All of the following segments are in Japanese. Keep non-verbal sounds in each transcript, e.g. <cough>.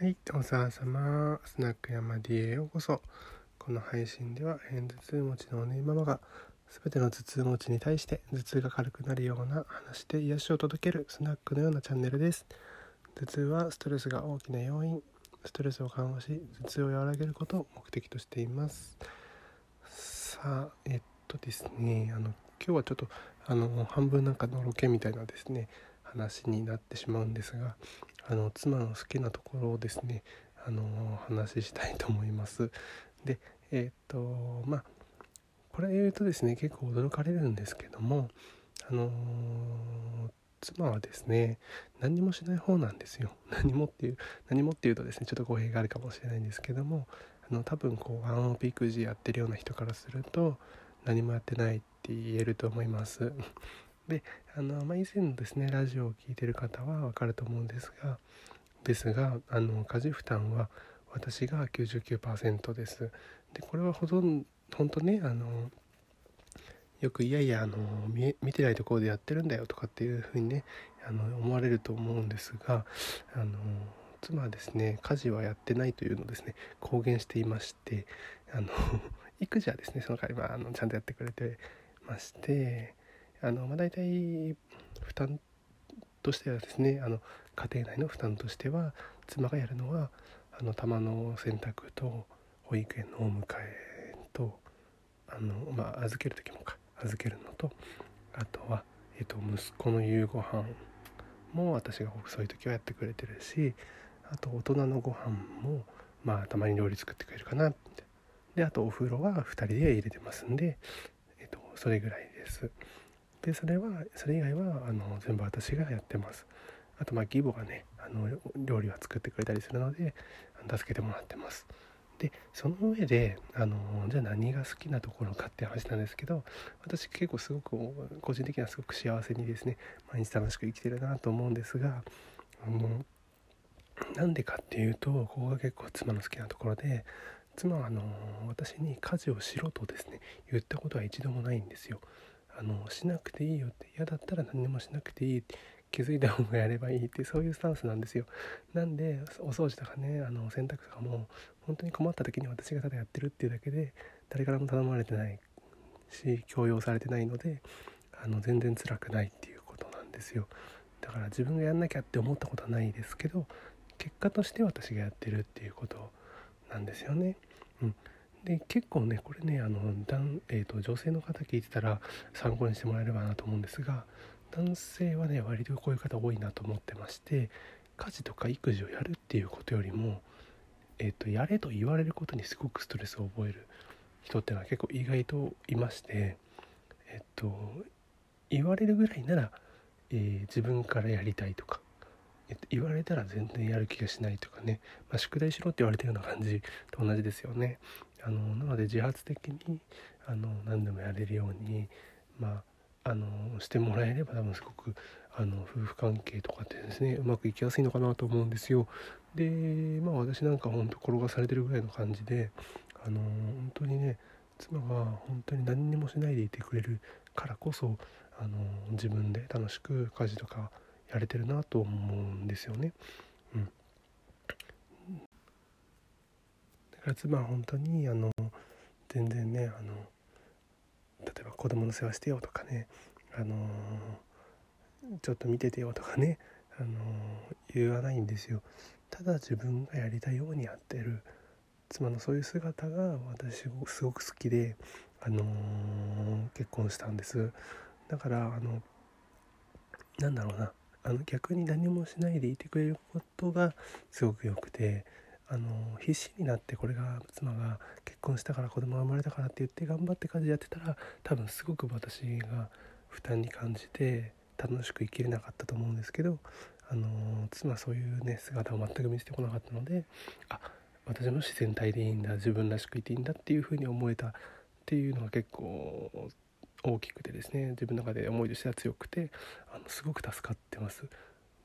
はい、おさわさま、スナック山 D へようこそ。この配信では、偏頭痛持ちのおねママが、すべての頭痛持ちに対して頭痛が軽くなるような話で癒しを届けるスナックのようなチャンネルです。頭痛はストレスが大きな要因、ストレスを緩和し、頭痛を和らげることを目的としています。さあ、えっとですね、あの、今日はちょっと、あの、半分なんかのろけみたいなですね、話になってしまうんですがあの妻の好きなところをですねあの話したいと思います。でえっ、とまあこれ言うとですね結構驚かれるんですけどもあの妻はですね何もしない方なんですよ。<laughs> 何もっていう何もっていうとですねちょっと語弊があるかもしれないんですけどもあの多分こうワンオペ育児やってるような人からすると何もやってないって言えると思います。であの、まあ、以前のですねラジオを聴いてる方は分かると思うんですがですがあの家事負担は私が99%です。でこれはほとんど本当ねあのよくいやいやあの見見てないところでやってるんだよとかっていうふうにねあの思われると思うんですがあの妻はですね家事はやってないというのをですね公言していましてあの <laughs> 育児はですねその代わり、まあ、あのちゃんとやってくれてましてあの、まあ、大体負担としてはですねあの家庭内の負担としては妻がやるのはあの玉の洗濯と保育園のお迎えとあの、まあ、預ける時もか預けるのとあとは、えっと、息子の夕ご飯も私がそういう時はやってくれてるしあと大人のご飯もまあたまに料理作ってくれるかなであとお風呂は2人で入れてますんで、えっと、それぐらいです。でそれはそれ以外はあの全部私がやってますあとまあ義母がねあの料理は作ってくれたりするので助けてもらってますでその上であのじゃあ何が好きなところかって話なんですけど私結構すごく個人的にはすごく幸せにですね毎日楽しく生きてるなと思うんですがあのなんでかっていうとここが結構妻の好きなところで妻はあの私に家事をしろとですね言ったことは一度もないんですよ。あのしなくていいよって嫌だったら何もしなくていいって気づいた方がやればいいってそういうスタンスなんですよ。なんでお掃除とかねあの洗濯とかも本当に困った時に私がただやってるっていうだけで誰からも頼まれてないし強要されてないのであの全然辛くないっていうことなんですよ。だから自分がやんなきゃって思ったことはないですけど結果として私がやってるっていうことなんですよね。うん。で結構ねこれねあの男、えーと、女性の方聞いてたら参考にしてもらえればなと思うんですが男性はね割とこういう方多いなと思ってまして家事とか育児をやるっていうことよりも、えーと、やれと言われることにすごくストレスを覚える人っていうのは結構意外といましてえっ、ー、と言われるぐらいなら、えー、自分からやりたいとか言われたら全然やる気がしないとかね、まあ、宿題しろって言われてるような感じと同じですよね。あのなので自発的にあの何でもやれるように、まあ、あのしてもらえれば多分すごくあの夫婦関係とかってですねうまくいきやすいのかなと思うんですよ。でまあ私なんか本当転がされてるぐらいの感じであの本当にね妻が本当に何にもしないでいてくれるからこそあの自分で楽しく家事とかやれてるなと思うんですよね。うん、だから妻は本当にあの全然ねあの例えば子供の世話してよとかねあのちょっと見ててよとかねあの言わないんですよ。ただ自分がやりたいようにやってる妻のそういう姿が私すごく好きで、あの結婚したんですだからあのなんだろうなあの逆に何もしないでいてくれることがすごく良くてあの必死になってこれが妻が結婚したから子供が生まれたからって言って頑張って家事やってたら多分すごく私が負担に感じて楽しく生きれなかったと思うんですけどあの妻はそういうね姿を全く見せてこなかったのであ私も自然体でいいんだ自分らしくいていいんだっていうふうに思えたっていうのが結構大きくてですね自分の中で思いとしては強くてあのすごく助かってます。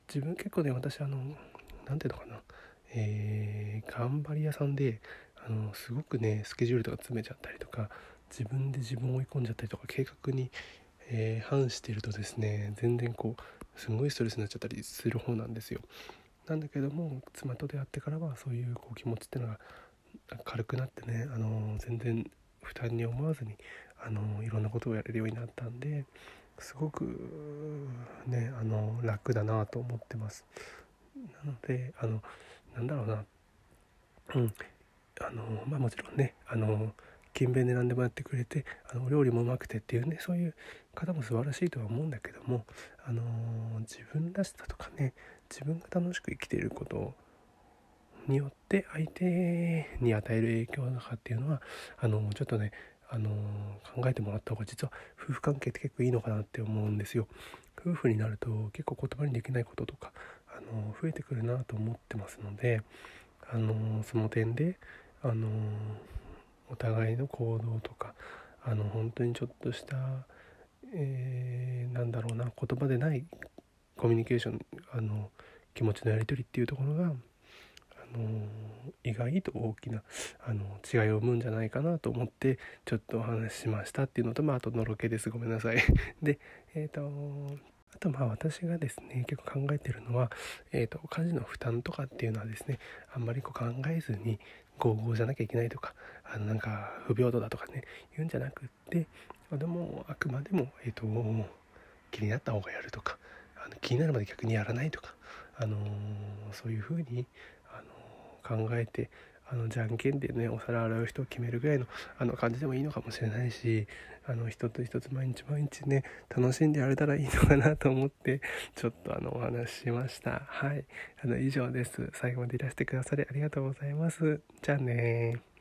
自分結構ね私あの何ていうのかなえー、頑張り屋さんであのすごくねスケジュールとか詰めちゃったりとか自分で自分を追い込んじゃったりとか計画に、えー、反してるとですね全然こうすごいストレスになっちゃったりする方なんですよなんだけども妻と出会ってからはそういうこう気持ちってのが軽くなってね、あの全然負担に思わずに、あのいろんなことをやれるようになったんですごくねあの楽だなと思ってます。なのであのなんだろうなうんあのまあもちろんねあの勤勉で何でもやってくれてあのお料理もうまくてっていうねそういう方も素晴らしいとは思うんだけども、あの自分らしさとかね自分が楽しく生きていることによって相手に与える影響とかっていうのはあのちょっとねあの考えてもらった方が実は夫婦関係って結構いいのかなって思うんですよ。夫婦になると結構言葉にできないこととかあの増えてくるなと思ってますのであのその点であのお互いの行動とかあの本当にちょっとした、えー、なんだろうな言葉でないコミュニケーションあの気持ちのやり取りっていうところが、あの意外と大きなあの違いを生むんじゃないかなと思ってちょっとお話ししましたっていうのとまああとのろけです。ごめんなさい。<laughs> でえっ、ー、とあとまあ私がですね結構考えてるのは、えーと、家事の負担とかっていうのはですねあんまりこう考えずに合々じゃなきゃいけないとかあのなんか不平等だとかね言うんじゃなくってでもあくまでも、えーと、気になった方がやるとかあの気になるまで逆にやらないとか、あのー、そういうふうに、あのー、考えてあのじゃんけんでねお皿洗う人を決めるぐらいのあの感じでもいいのかもしれないしあの一つ一つ毎日毎日ね楽しんでやれたらいいのかなと思ってちょっとあのお話ししました。はい。あの以上です。最後までいらしてくださりありがとうございます。じゃあね